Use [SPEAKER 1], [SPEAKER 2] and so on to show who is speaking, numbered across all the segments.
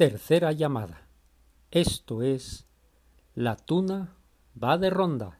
[SPEAKER 1] Tercera llamada. Esto es La tuna va de ronda.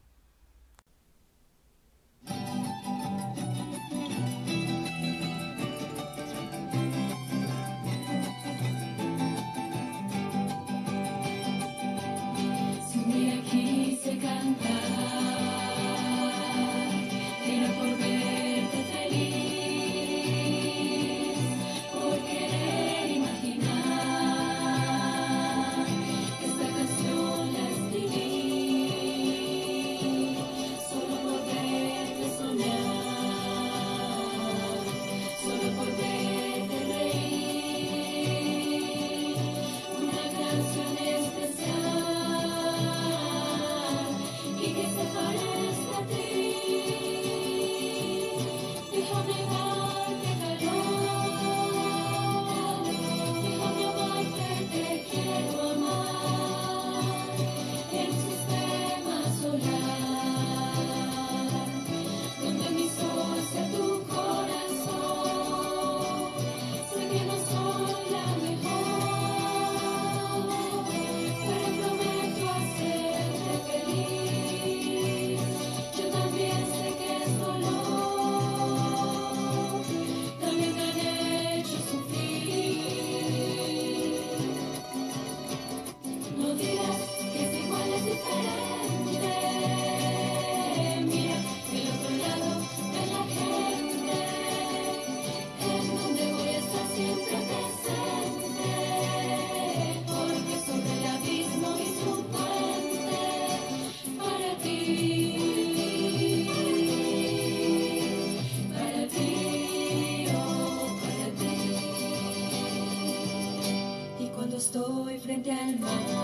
[SPEAKER 1] Again.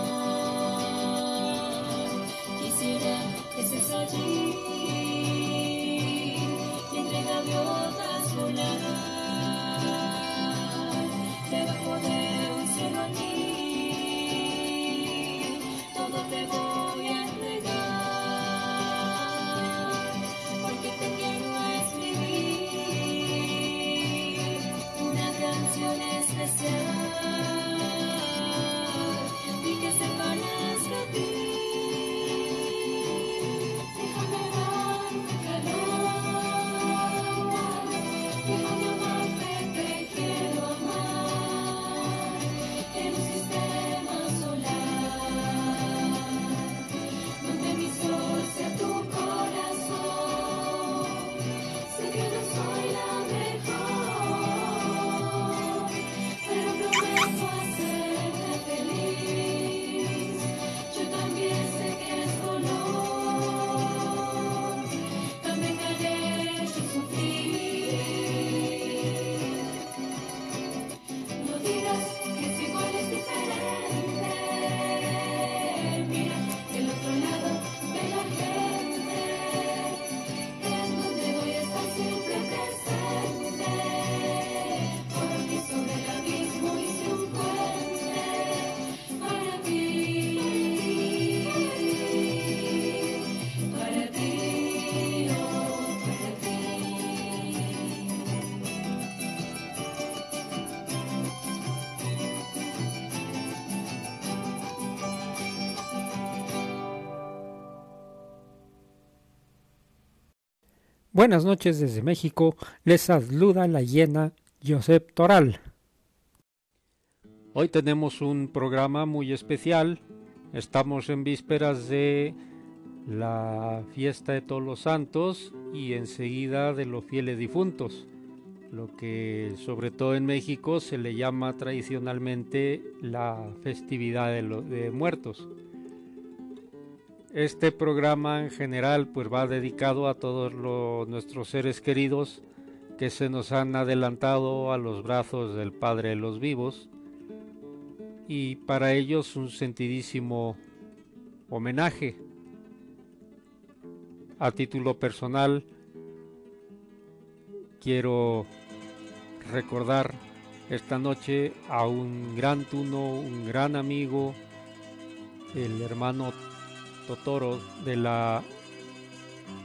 [SPEAKER 1] Buenas noches desde México, les saluda la hiena Josep Toral. Hoy tenemos un programa muy especial, estamos en vísperas de la fiesta de todos los santos y enseguida de los fieles difuntos, lo que sobre todo en México se le llama tradicionalmente la festividad de, de muertos. Este programa en general pues va dedicado a todos nuestros seres queridos que se nos han adelantado a los brazos del Padre de los vivos y para ellos un sentidísimo homenaje. A título personal quiero recordar esta noche a un gran tuno, un gran amigo, el hermano Totoro de la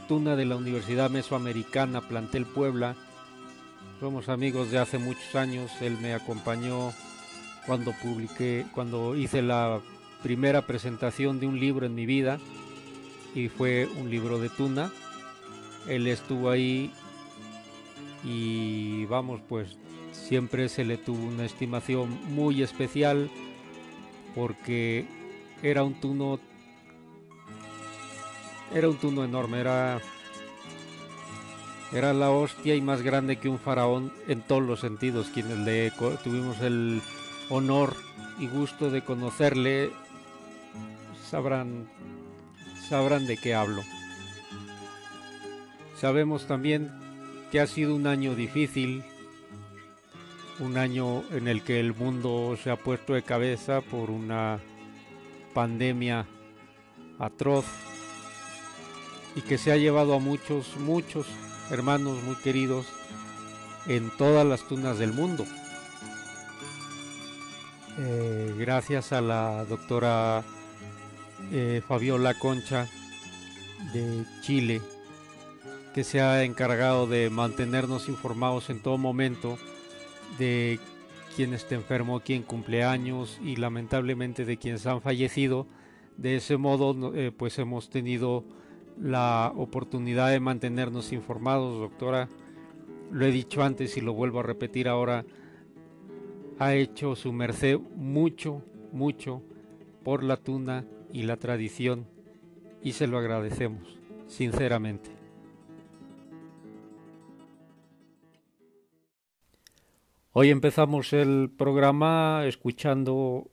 [SPEAKER 1] Tuna de la Universidad Mesoamericana Plantel Puebla. Somos amigos de hace muchos años. Él me acompañó
[SPEAKER 2] cuando publiqué, cuando hice la primera presentación de un libro en mi vida y fue un libro de Tuna. Él estuvo ahí y vamos, pues siempre se le tuvo una estimación muy especial porque era un tuno era un tuno enorme, era era la hostia y más grande que un faraón en todos los sentidos. Quienes le tuvimos el honor y gusto de conocerle sabrán sabrán de qué hablo. Sabemos también que ha sido un año difícil, un año en el que el mundo se ha puesto de cabeza por una pandemia atroz y que se ha llevado a muchos, muchos hermanos muy queridos en todas las tunas del mundo. Eh, gracias a la doctora eh, Fabiola Concha de Chile, que se ha encargado de mantenernos informados en todo momento de quién está enfermo, quién cumple años y lamentablemente de quienes han fallecido. De ese modo, eh, pues hemos tenido la oportunidad de mantenernos informados, doctora. Lo he dicho antes y lo vuelvo a repetir ahora. Ha hecho su merced mucho, mucho por la tuna y la tradición y se lo agradecemos, sinceramente. Hoy empezamos el programa escuchando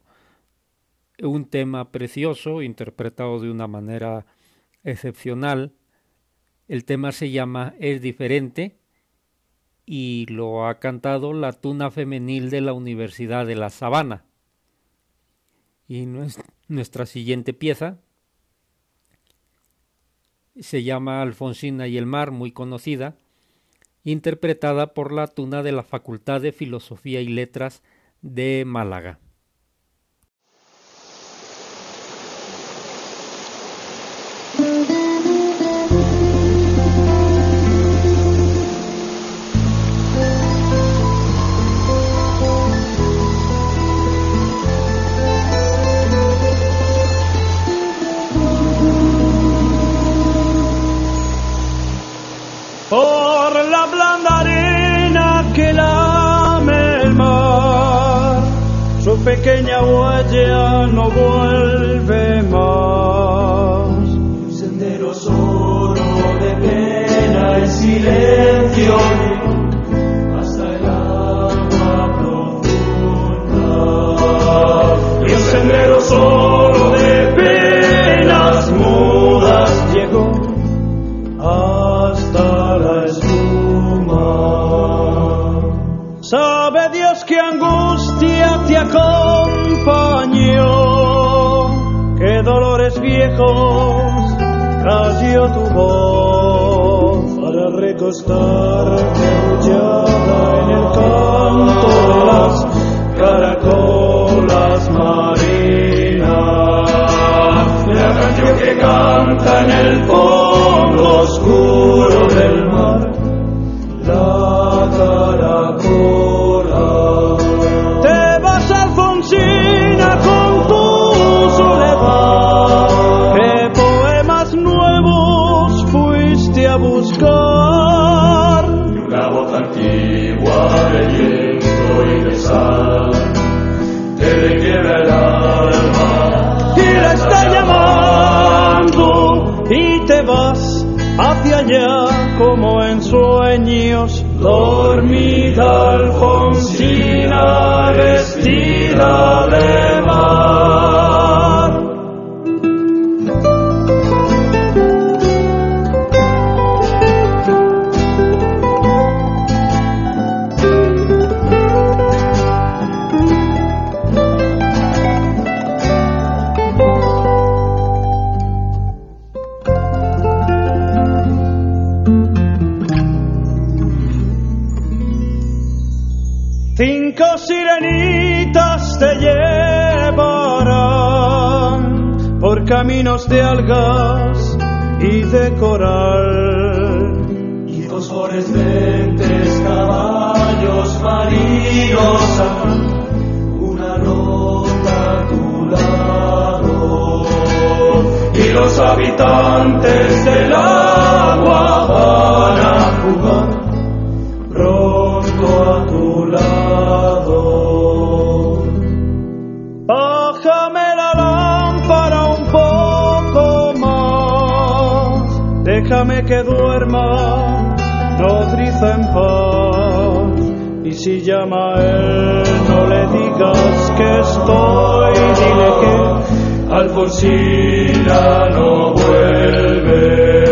[SPEAKER 2] un tema precioso, interpretado de una manera excepcional. El tema se llama Es diferente y lo ha cantado la Tuna Femenil de la Universidad de La Sabana. Y nuestra siguiente pieza se llama Alfonsina y el mar, muy conocida, interpretada por la Tuna de la Facultad de Filosofía y Letras de Málaga.
[SPEAKER 3] Cayó tu voz para recostarte arrullada en el canto las caracolas marinas. La canción que canta en el fondo oscuro hacia allá como en sueños.
[SPEAKER 4] Dormida Alfonsina vestida
[SPEAKER 3] Cinco sirenitas te llevarán por caminos de algas y de coral.
[SPEAKER 4] Y dos fluorescentes caballos marinos una nota a tu lado. Y los habitantes del agua van a jugar
[SPEAKER 3] déjame que duerma, nodriza en paz. Y si llama a él, no le digas que estoy, dile que
[SPEAKER 4] Alfonsina no vuelve.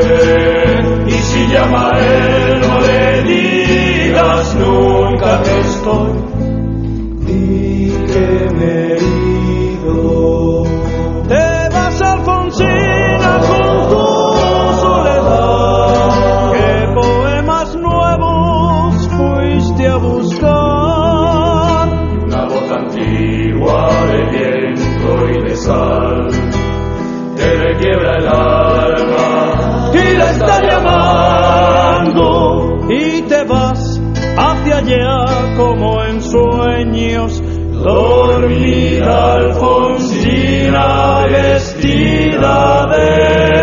[SPEAKER 4] Y si llama a él, no le digas nunca que estoy.
[SPEAKER 3] Como en sueños.
[SPEAKER 4] Dormida Alfonsina vestida de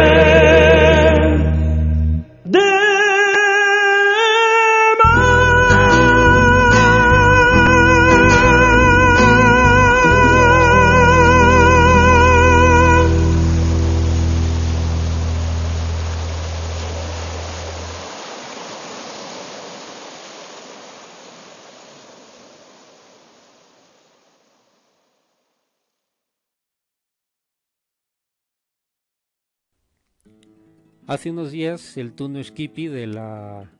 [SPEAKER 2] Hace unos días el Tuno Skippy de la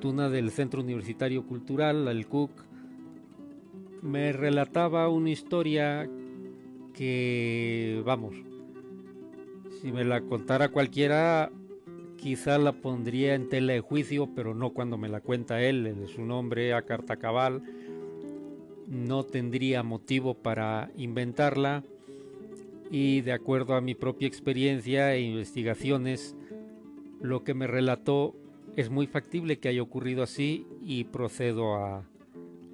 [SPEAKER 2] Tuna del Centro Universitario Cultural, el CUC, me relataba una historia que, vamos, si me la contara cualquiera, quizá la pondría en tela de juicio, pero no cuando me la cuenta él, es un hombre a carta cabal, no tendría motivo para inventarla y de acuerdo a mi propia experiencia e investigaciones, lo que me relató es muy factible que haya ocurrido así y procedo a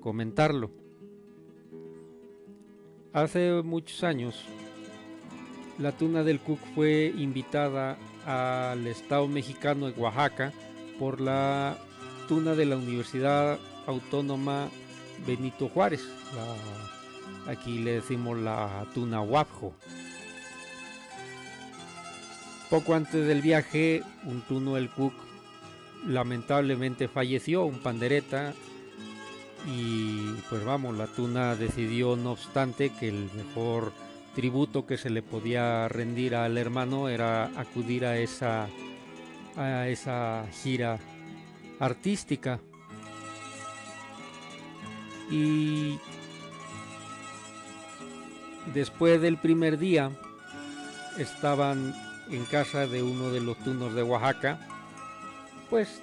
[SPEAKER 2] comentarlo. Hace muchos años, la tuna del Cook fue invitada al Estado mexicano de Oaxaca por la tuna de la Universidad Autónoma Benito Juárez. la- aquí le decimos la tuna Huapjo. Poco antes del viaje, un tuno del Cook lamentablemente falleció, un pandereta, y pues vamos, la tuna decidió no obstante que el mejor tributo que se le podía rendir al hermano era acudir a esa, a esa gira artística. Y después del primer día estaban en casa de uno de los tunos de Oaxaca, pues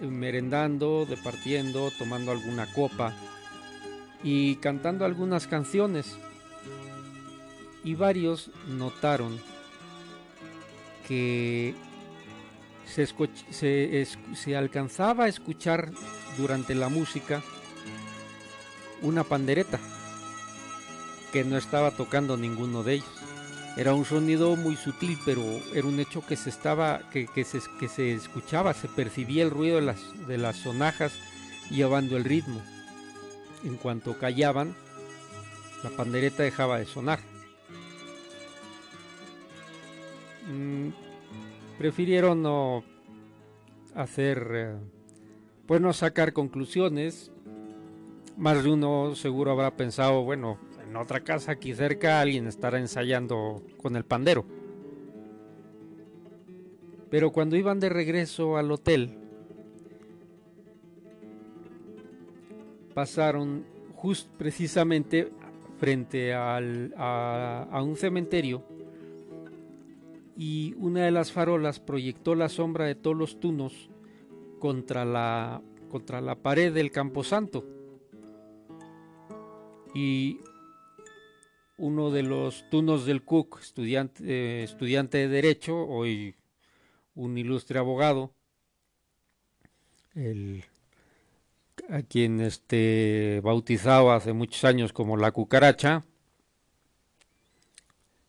[SPEAKER 2] merendando, departiendo, tomando alguna copa y cantando algunas canciones. Y varios notaron que se, se alcanzaba a escuchar durante la música una pandereta que no estaba tocando ninguno de ellos. Era un sonido muy sutil, pero era un hecho que se estaba, que, que se, que se escuchaba, se percibía el ruido de las, de las sonajas llevando el ritmo. En cuanto callaban, la pandereta dejaba de sonar. Mm, prefirieron no hacer, eh, pues no sacar conclusiones. Más de uno seguro habrá pensado, bueno, en otra casa aquí cerca alguien estará ensayando con el pandero. Pero cuando iban de regreso al hotel, pasaron just precisamente frente al- a, a un cementerio y una de las farolas proyectó la sombra de todos los tunos contra la, contra la pared del camposanto. Y uno de los tunos del Cook, estudiante, eh, estudiante de Derecho, hoy un ilustre abogado, el, a quien este, bautizado hace muchos años como la cucaracha,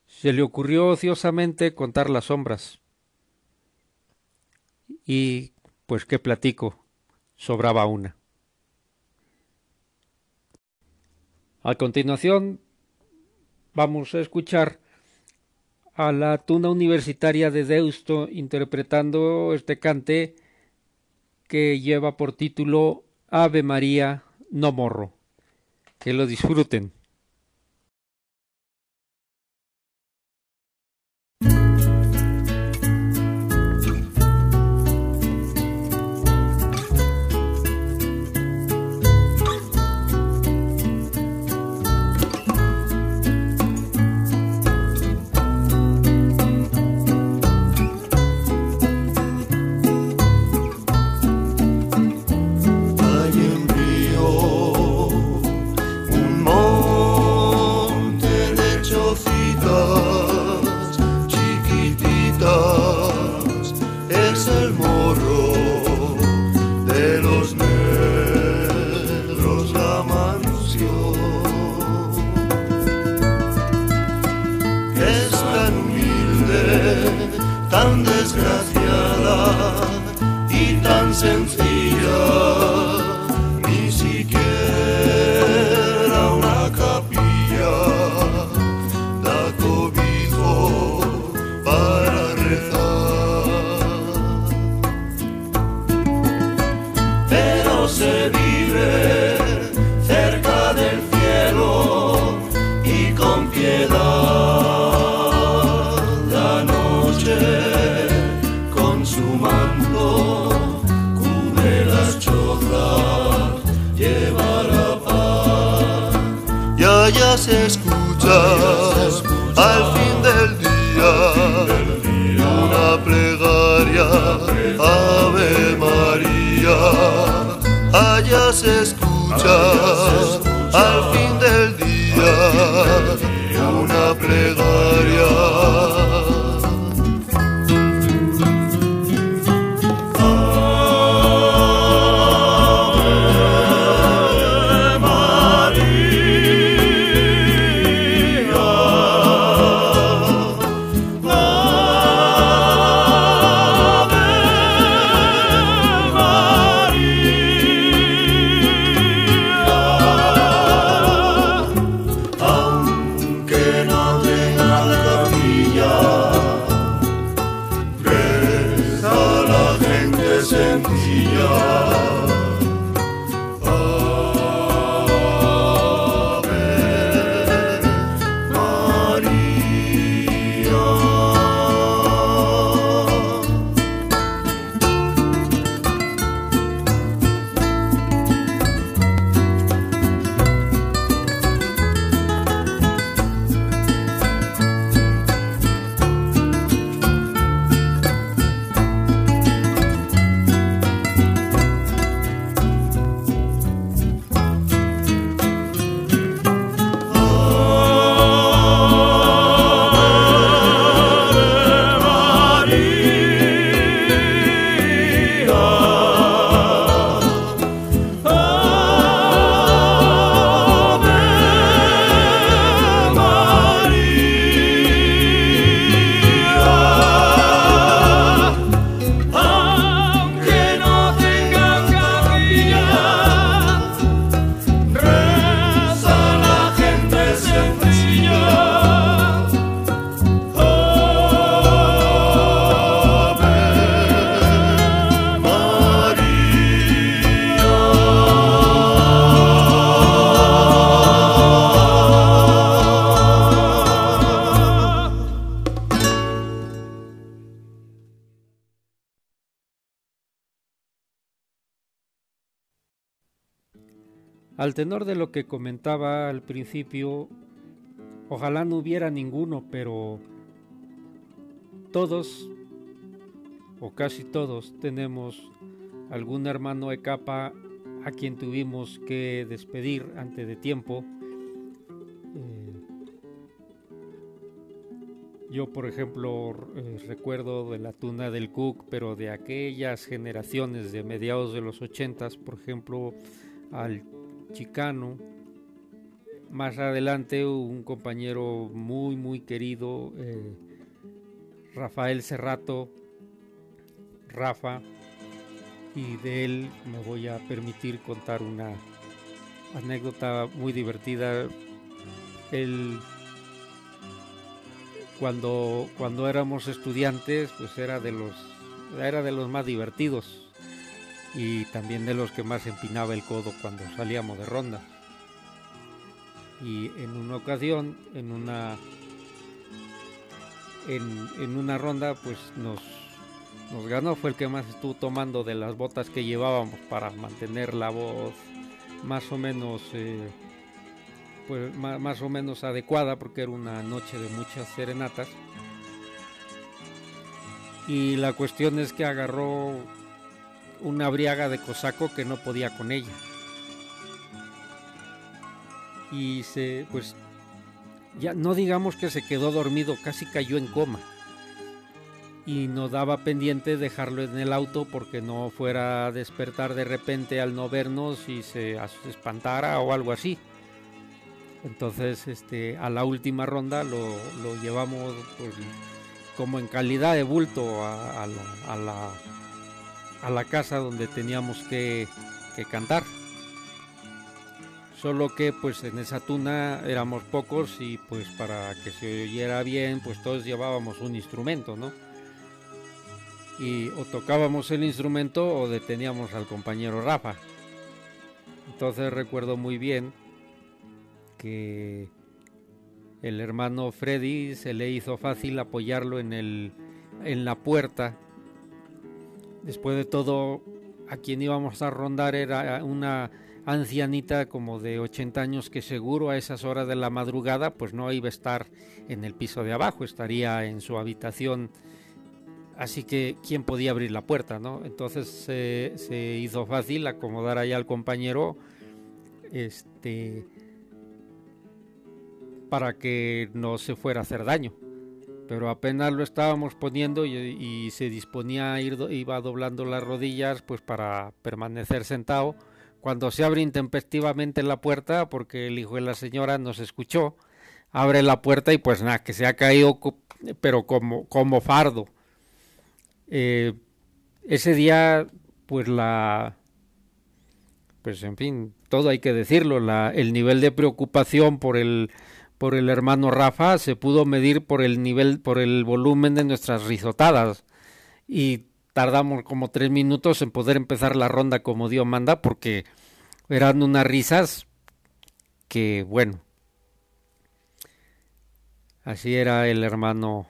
[SPEAKER 5] Se le ocurrió ociosamente contar las sombras. Y, pues, ¿qué platico? Sobraba una. A continuación, vamos a escuchar a la tuna universitaria de Deusto interpretando este cante que lleva por título Ave María, no morro. Que lo disfruten. Al tenor de lo que comentaba al principio, ojalá no hubiera ninguno, pero todos, o casi todos, tenemos algún hermano de capa a quien tuvimos que despedir antes de tiempo. Eh, yo, por ejemplo, eh, recuerdo de la tuna del Cook, pero de aquellas generaciones de mediados de los ochentas, por ejemplo, al Chicano,
[SPEAKER 2] más adelante un compañero muy muy querido, eh, Rafael Cerrato, Rafa, y de él me voy a permitir contar una anécdota muy divertida. Él, cuando, cuando éramos estudiantes, pues era de los era de los más divertidos y también de los que más empinaba el codo cuando salíamos de ronda. Y en una ocasión, en una en, en una ronda, pues nos nos ganó, fue el que más estuvo tomando de las botas que llevábamos para mantener la voz más o menos eh, pues más, o menos adecuada porque era una noche de muchas serenatas y la cuestión es que agarró una briaga de cosaco que no podía con ella y se pues ya no digamos que se quedó dormido casi cayó en coma y nos daba pendiente dejarlo en el auto porque no fuera a despertar de repente al no vernos y se espantara o algo así. Entonces, este, a la última ronda lo, llevamos pues, como en calidad de bulto a, la, a, la, casa donde teníamos que, que cantar. Solo que pues en esa tuna éramos pocos y pues para que se oyera bien pues todos llevábamos un instrumento, ¿no? y o tocábamos el instrumento o deteníamos al compañero Rafa. Entonces recuerdo muy bien que el hermano Freddy se le hizo fácil apoyarlo en, el, en la puerta. Después de todo, a quien íbamos a rondar era una ancianita como de 80 años que seguro a esas horas de la madrugada pues no iba a estar en el piso de abajo, estaría en su habitación Así que, ¿quién podía abrir la puerta? ¿no? Entonces se hizo fácil acomodar allá al compañero este, para que no se fuera a hacer daño. Pero apenas lo estábamos poniendo y, se disponía a ir, iba doblando las rodillas pues para permanecer sentado. Cuando se abre intempestivamente la puerta, porque el hijo de la señora nos escuchó, abre la puerta y pues nada, que se ha caído, pero como, como fardo eh, ese día, pues la, pues en fin, todo hay que decirlo, el nivel de preocupación por el, por el hermano Rafa se pudo medir por el nivel, por el volumen de nuestras risotadas y tardamos como tres minutos en poder empezar la ronda como Dios manda porque eran unas risas que bueno, así era el hermano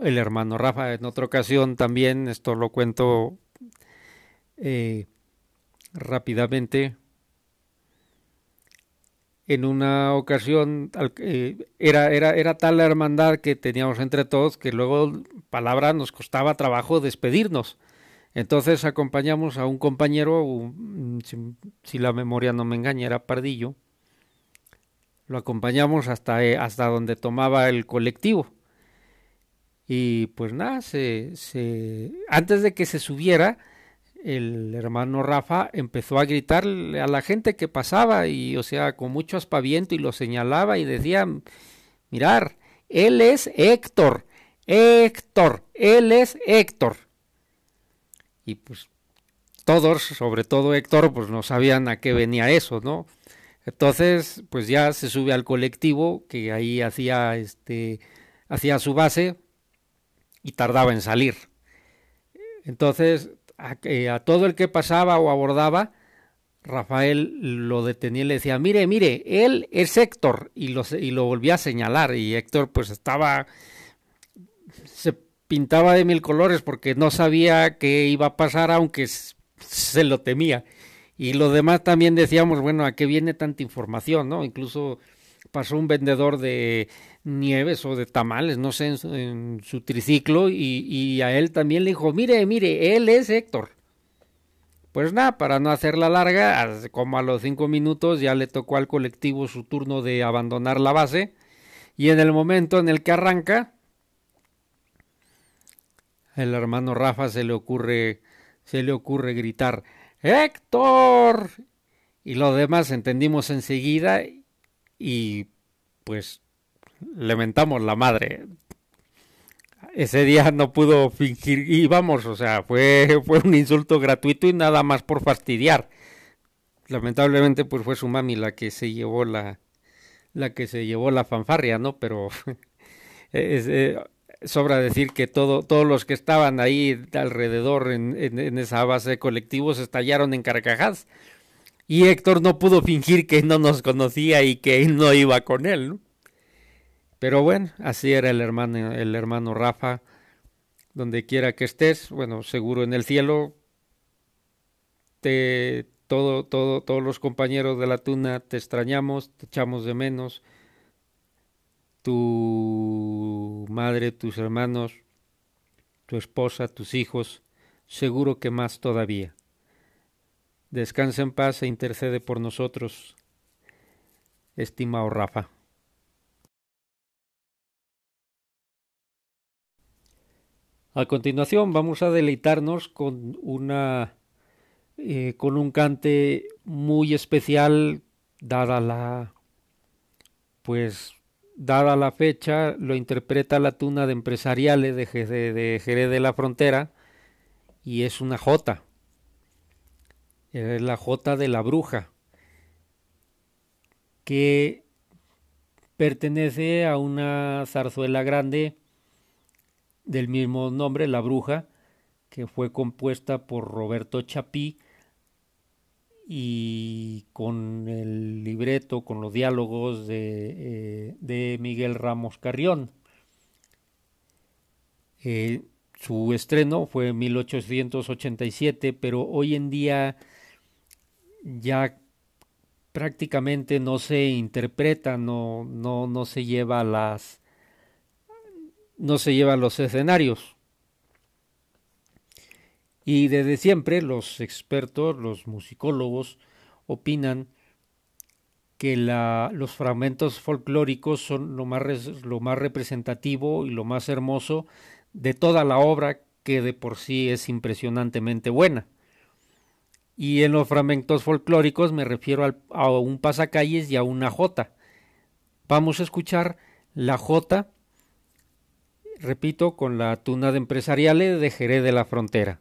[SPEAKER 2] el hermano Rafa. En otra ocasión también, esto lo cuento eh, rápidamente. En una ocasión eh, era, era, era tal la hermandad que teníamos entre todos que luego palabra nos costaba trabajo despedirnos. Entonces acompañamos a un compañero, si, la memoria no me engaña, era Pardillo. Lo acompañamos hasta, eh, hasta donde tomaba el colectivo. Y pues nada, se, se, antes de que se subiera, el hermano Rafa empezó a gritarle a la gente que pasaba y, o sea, con mucho aspaviento y lo señalaba y decía, mirar, él es Héctor, Héctor, él es Héctor. Y pues todos, sobre todo Héctor, pues no sabían a qué venía eso, ¿no? Entonces, pues ya se sube al colectivo que ahí hacía este hacía su base y tardaba en salir. Entonces, a, todo el que pasaba o abordaba, Rafael lo detenía y le decía, mire, mire, él es Héctor, y lo, y lo volvía a señalar, y Héctor pues estaba, se pintaba de mil colores porque no sabía qué iba a pasar, aunque se lo temía. Y lo demás también decíamos, bueno, ¿a qué viene tanta información? ¿no? Incluso pasó un vendedor de, nieves o de tamales, no sé, en su, triciclo y, a él también le dijo, mire, mire, él es Héctor. Pues nada, para no hacerla larga, como a los cinco minutos ya le tocó al colectivo su turno de abandonar la base y en el momento en el que arranca, el hermano Rafa se le ocurre, se le ocurre gritar, Héctor. Y lo demás entendimos enseguida y pues lamentamos la madre. Ese día no pudo fingir y vamos, o sea, fue, fue un insulto gratuito y nada más por fastidiar. Lamentablemente pues fue su mami la que se llevó la la que se llevó la fanfarria, ¿no? Pero es, eh, sobra decir que todo, todos los que estaban ahí alrededor en, en, esa base de colectivos estallaron en carcajadas. Y Héctor no pudo fingir que no nos conocía y que no iba con él. ¿no? Pero bueno, así era el hermano, el hermano Rafa. Donde quiera que estés, bueno, seguro en el cielo, te, todo, todo, todos los compañeros de la tuna te extrañamos, te echamos de menos tu madre, tus hermanos, tu esposa, tus hijos, seguro que más todavía. Descansa en paz e intercede por nosotros, estimado Rafa. A continuación vamos a deleitarnos con una eh, con un cante muy especial dada la pues dada la fecha, lo interpreta la tuna de empresariales de, de, Jerez de la Frontera y es una jota. Es la jota de la bruja, que pertenece a una zarzuela grande del mismo nombre, La Bruja, que fue compuesta por Roberto Chapí y con el libreto, con los diálogos de, eh, Miguel Ramos Carrión. Eh, su estreno fue en 1887, pero hoy en día ya prácticamente no se interpreta, no, no, no se lleva las no se lleva los escenarios. Y desde siempre los expertos, los musicólogos, opinan que los fragmentos folclóricos son lo más, lo más representativo y lo más hermoso de toda la obra que de por sí es impresionantemente buena. Y en los fragmentos folclóricos me refiero a un pasacalles y a una jota. Vamos a escuchar la jota, repito, con la tuna de empresariales de Jerez de la Frontera.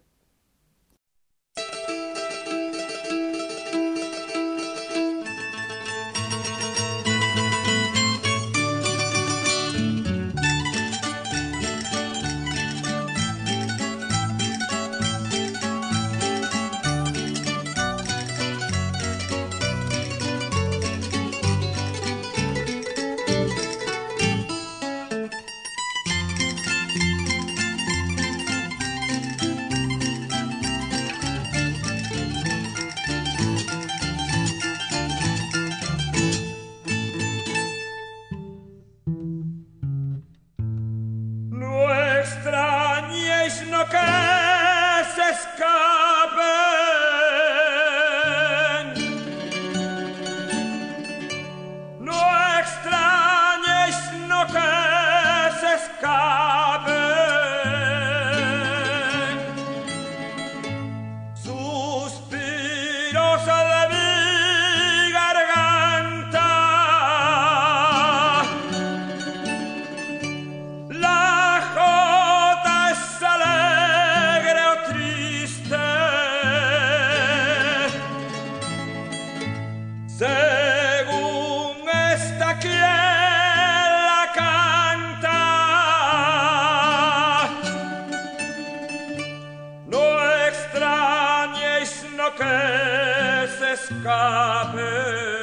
[SPEAKER 2] escape.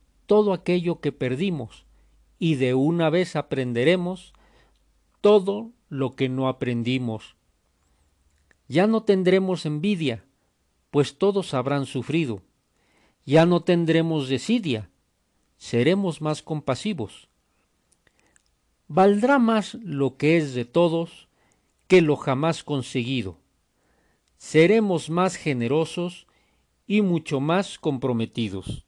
[SPEAKER 2] todo aquello que perdimos y de una vez aprenderemos todo lo que no aprendimos. Ya no tendremos envidia, pues todos habrán sufrido. Ya no tendremos desidia, seremos más compasivos. Valdrá más lo que es de todos que lo jamás conseguido. Seremos más generosos y mucho más comprometidos.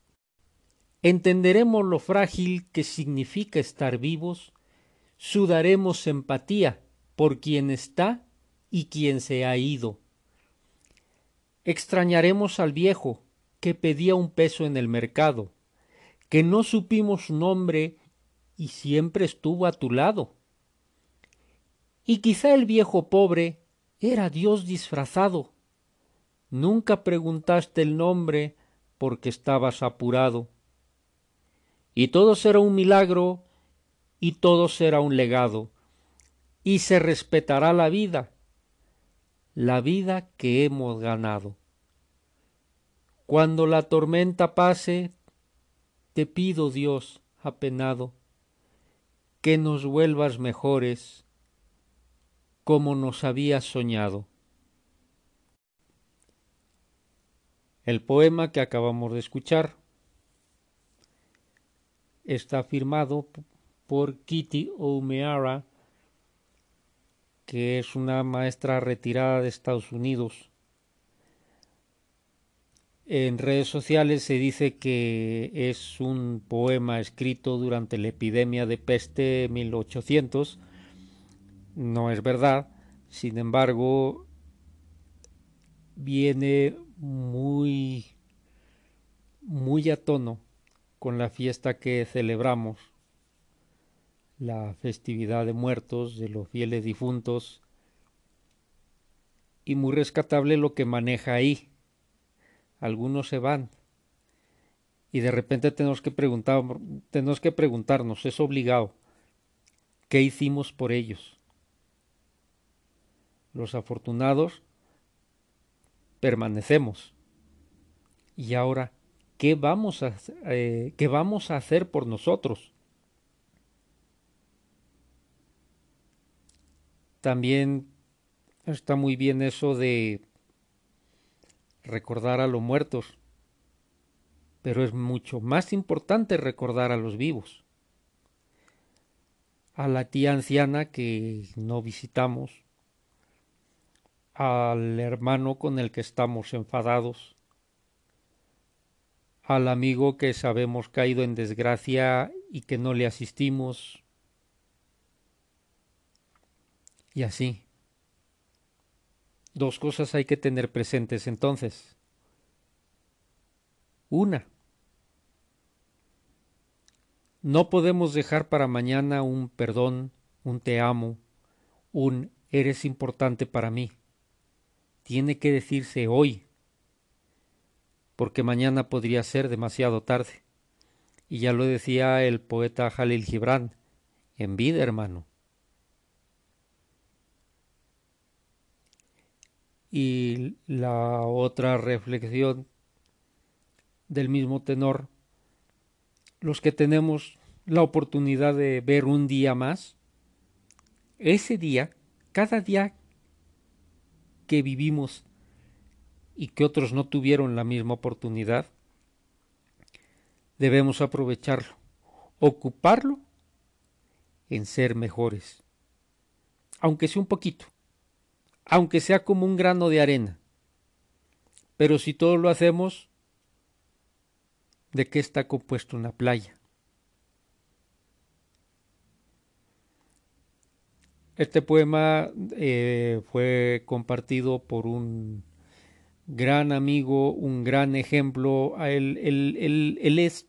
[SPEAKER 2] Entenderemos lo frágil que significa estar vivos, sudaremos empatía por quien está y quien se ha ido. Extrañaremos al viejo que pedía un peso en el mercado, que no supimos su nombre y siempre estuvo a tu lado. Y quizá el viejo pobre era Dios disfrazado, Nunca preguntaste el nombre porque estabas apurado. Y todo será un milagro y todo será un legado. Y se respetará la vida, la vida que hemos ganado. Cuando la tormenta pase, te pido, Dios, apenado, que nos vuelvas mejores como nos habías soñado. El poema que acabamos de escuchar está firmado por Kitty O'Meara, que es una maestra retirada de Estados Unidos. En redes sociales se dice que es un poema escrito durante la epidemia de peste 1800. No es verdad. Sin embargo, viene muy muy a tono con la fiesta que celebramos, la festividad de muertos, de los fieles difuntos, y muy rescatable lo que maneja ahí. Algunos se van y de repente tenemos que tenemos que preguntarnos, es obligado, ¿qué hicimos por ellos? Los afortunados permanecemos. Y ahora, ¿qué vamos a, eh, ¿qué vamos a hacer por nosotros? También está muy bien eso de recordar a los muertos, pero es mucho más importante recordar a los vivos. A la tía anciana que no visitamos, al hermano con el que estamos enfadados, al amigo que sabemos caído en desgracia y que no le asistimos, y así. Dos cosas hay que tener presentes entonces. Una, no podemos dejar para mañana un perdón, un te amo, un eres importante para mí tiene que decirse hoy, porque mañana podría ser demasiado tarde. Y ya lo decía el poeta Jalil Gibran, en vida, hermano. Y la otra reflexión del mismo tenor, los que tenemos la oportunidad de ver un día más, ese día, cada día que vivimos y que otros no tuvieron la misma oportunidad, debemos aprovecharlo, ocuparlo en ser mejores, aunque sea un poquito, aunque sea como un grano de arena. Pero si todo lo hacemos, ¿de qué está compuesto una playa? Este poema eh, fue compartido por un gran amigo, un gran ejemplo. Él, él, es,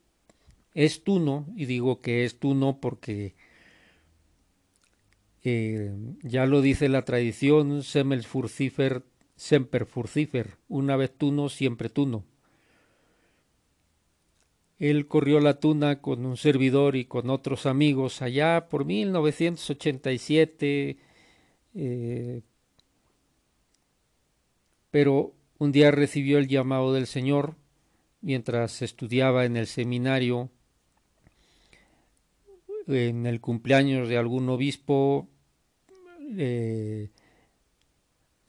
[SPEAKER 2] es tuno, y digo que es tuno porque eh, ya lo dice la tradición, semel furcifer, semper furcifer, una vez tuno, siempre tuno. Él corrió la tuna con un servidor y con otros amigos allá por 1987, eh, pero un día recibió el llamado del Señor mientras estudiaba en el seminario en el cumpleaños de algún obispo se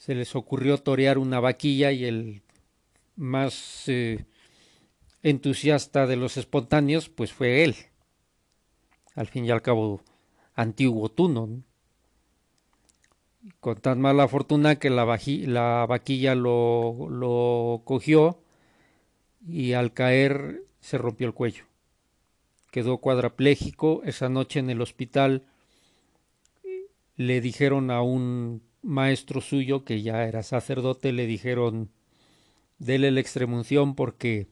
[SPEAKER 2] les ocurrió torear una vaquilla y el más eh, entusiasta de los espontáneos pues fue él al fin y al cabo antiguo tuno con tan mala fortuna que la, la vaquilla lo, lo cogió y al caer se rompió el cuello. Quedó cuadraplégico. Esa noche en el hospital le dijeron a un maestro suyo que ya era sacerdote, le dijeron dele la extremunción porque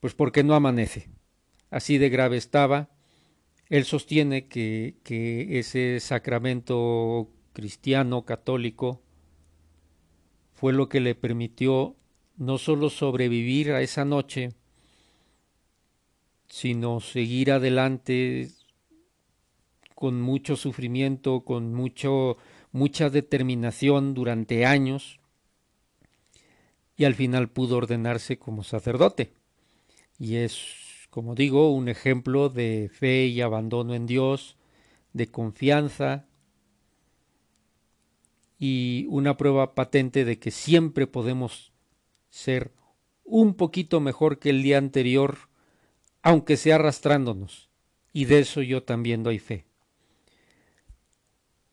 [SPEAKER 2] pues porque no amanece. Así de grave estaba él sostiene que, ese sacramento cristiano católico fue lo que le permitió no solo sobrevivir a esa noche, sino seguir adelante con mucho sufrimiento, con mucho, mucha determinación durante años, y al final pudo ordenarse como sacerdote. Y es como digo, un ejemplo de fe y abandono en Dios, de confianza y una prueba patente de que siempre podemos ser un poquito mejor que el día anterior, aunque sea arrastrándonos. Y de eso yo también doy fe.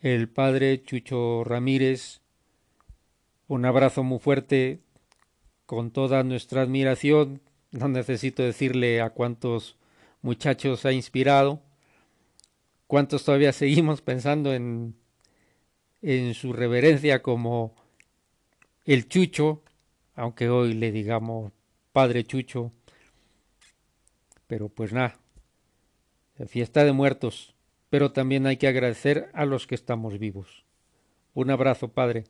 [SPEAKER 2] El padre Chucho Ramírez, un abrazo muy fuerte con toda nuestra admiración no necesito decirle a cuántos muchachos ha inspirado, cuántos todavía seguimos pensando en, en su reverencia como el Chucho, aunque hoy le digamos Padre Chucho, pero pues nada, fiesta de muertos, pero también hay que agradecer a los que estamos vivos. Un abrazo, Padre,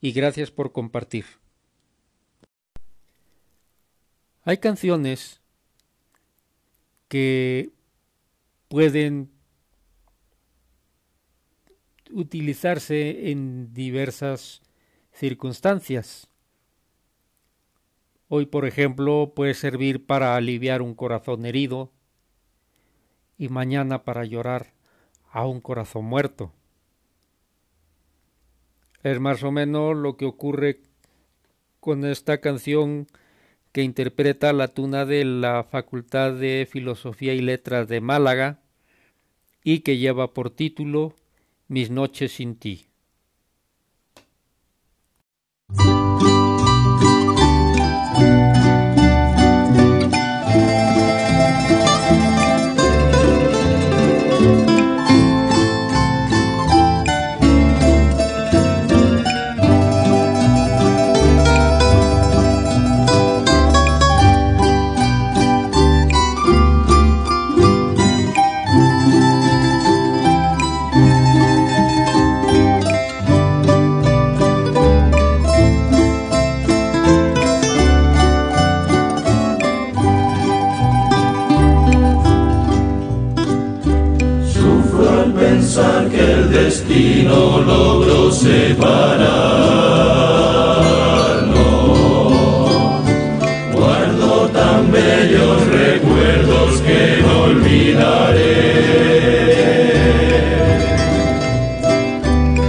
[SPEAKER 2] y gracias por compartir. Hay canciones que pueden utilizarse en diversas circunstancias. Hoy, por ejemplo, puede servir para aliviar un corazón herido y mañana para llorar a un corazón muerto. Es más o menos lo que ocurre con esta canción que interpreta la tuna de la Facultad de Filosofía y Letras de Málaga y que lleva por título Mis noches sin ti.
[SPEAKER 4] Logró separarnos. Guardo tan bellos recuerdos que no olvidaré.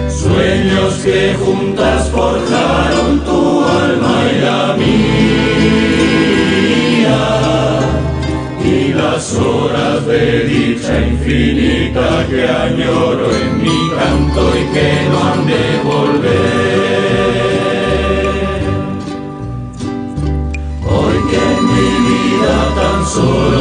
[SPEAKER 4] Sueños que juntas forjaron horas de dicha infinita que añoro en mi canto y que no han de volver. Hoy que mi vida tan solo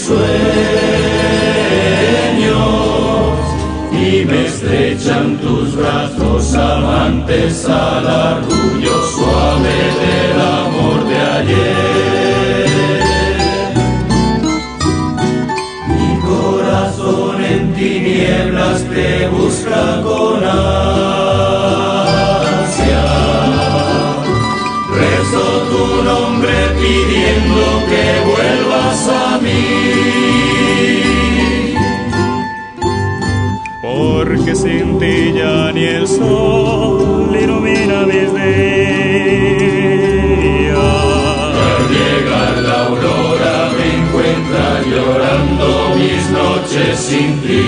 [SPEAKER 4] sueños y me estrechan tus brazos amantes al arrullo suave del amor de ayer. Mi corazón en tinieblas te busca con ansia. Pidiendo que vuelvas a mí.
[SPEAKER 3] porque sin ti ya ni el sol ilumina mis días.
[SPEAKER 4] Al llegar la aurora me encuentra llorando mis noches sin ti.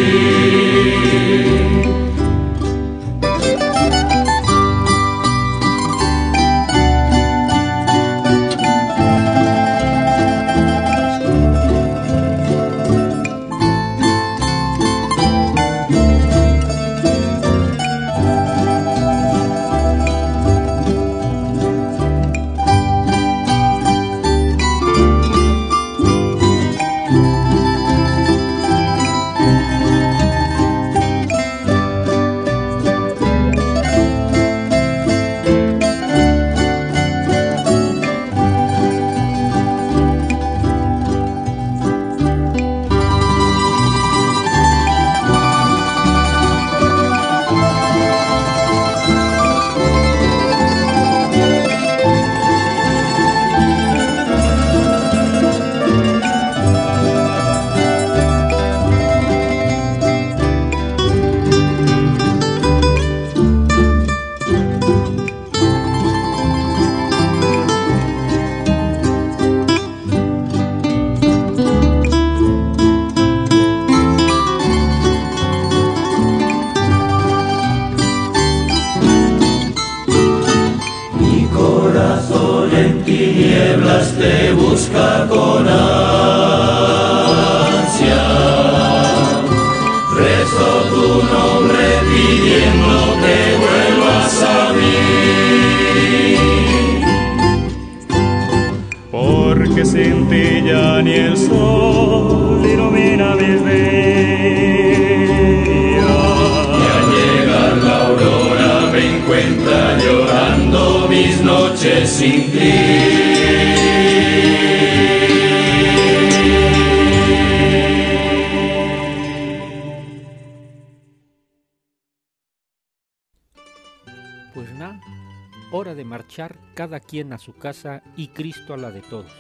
[SPEAKER 2] Hora de marchar cada quien a su casa y Cristo a la de todos.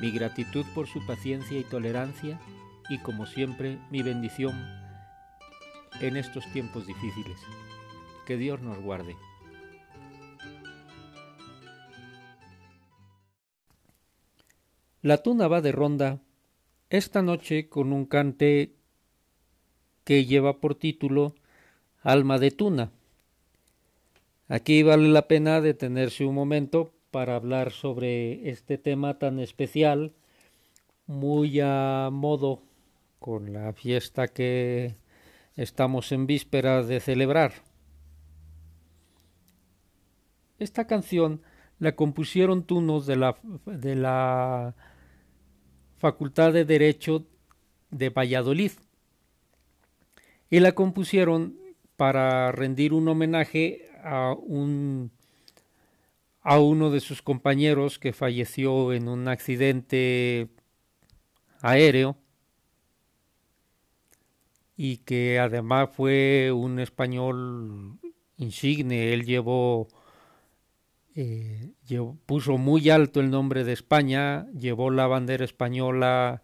[SPEAKER 2] Mi gratitud por su paciencia y tolerancia y como siempre mi bendición en estos tiempos difíciles. Que Dios nos guarde. La tuna va de ronda esta noche con un cante que lleva por título Alma de Tuna. Aquí vale la pena detenerse un momento para hablar sobre este tema tan especial, muy a modo con la fiesta que estamos en vísperas de celebrar. Esta canción la compusieron tunos de la, de la Facultad de Derecho de Valladolid y la compusieron para rendir un homenaje a un a uno de sus compañeros que falleció en un accidente aéreo y que además fue un español insigne. Él llevó, eh, puso muy alto el nombre de España, llevó la bandera española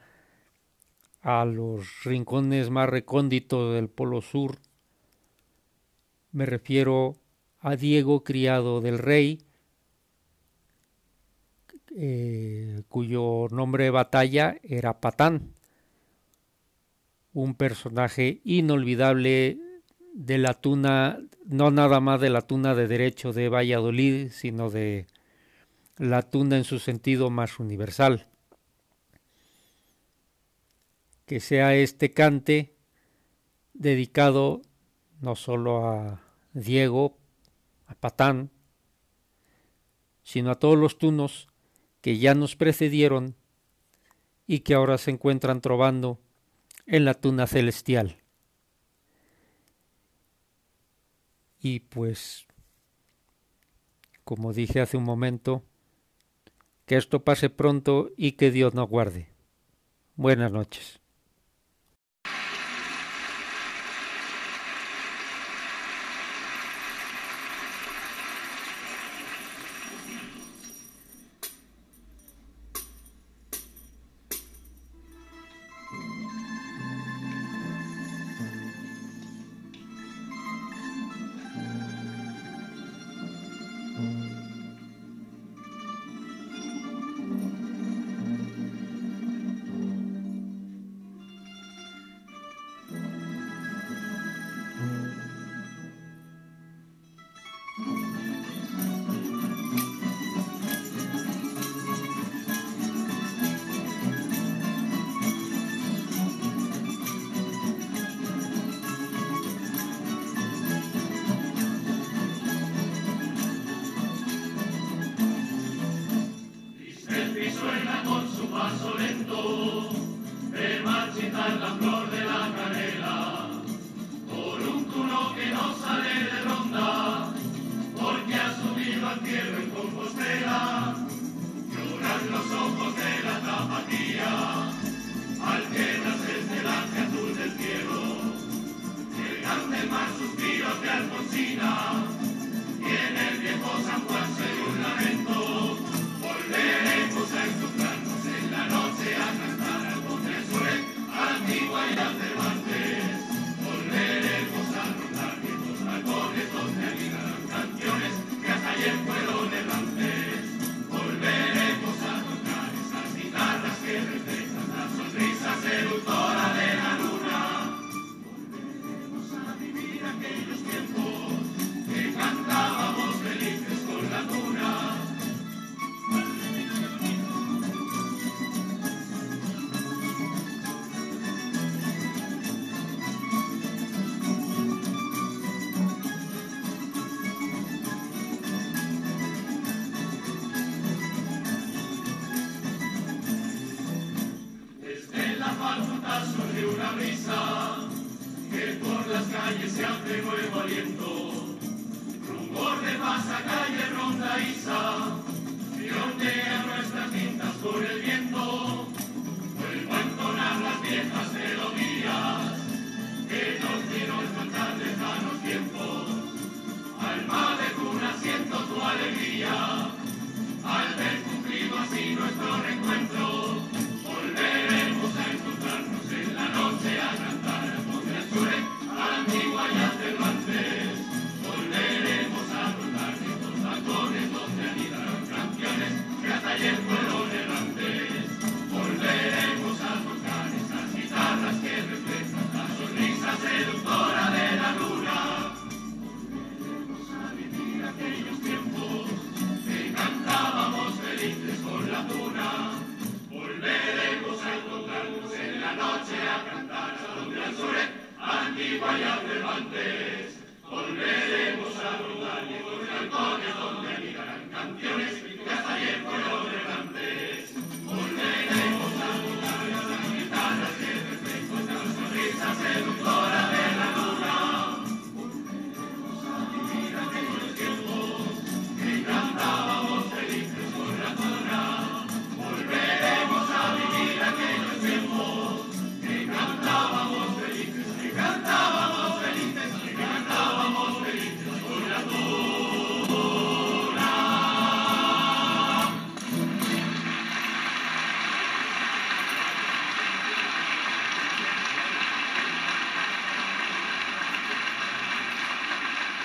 [SPEAKER 2] a los rincones más recónditos del Polo Sur. Me refiero a Diego, criado del rey, eh, cuyo nombre de batalla era Patán un personaje inolvidable de la tuna, no nada más de la tuna de derecho de Valladolid, sino de la tuna en su sentido más universal. Que sea este cante dedicado no solo a Diego, a Patán, sino a todos los tunos que ya nos precedieron y que ahora se encuentran trovando en la tuna celestial. Y pues, como dije hace un momento, que esto pase pronto y que Dios nos guarde. Buenas noches.
[SPEAKER 4] Amen.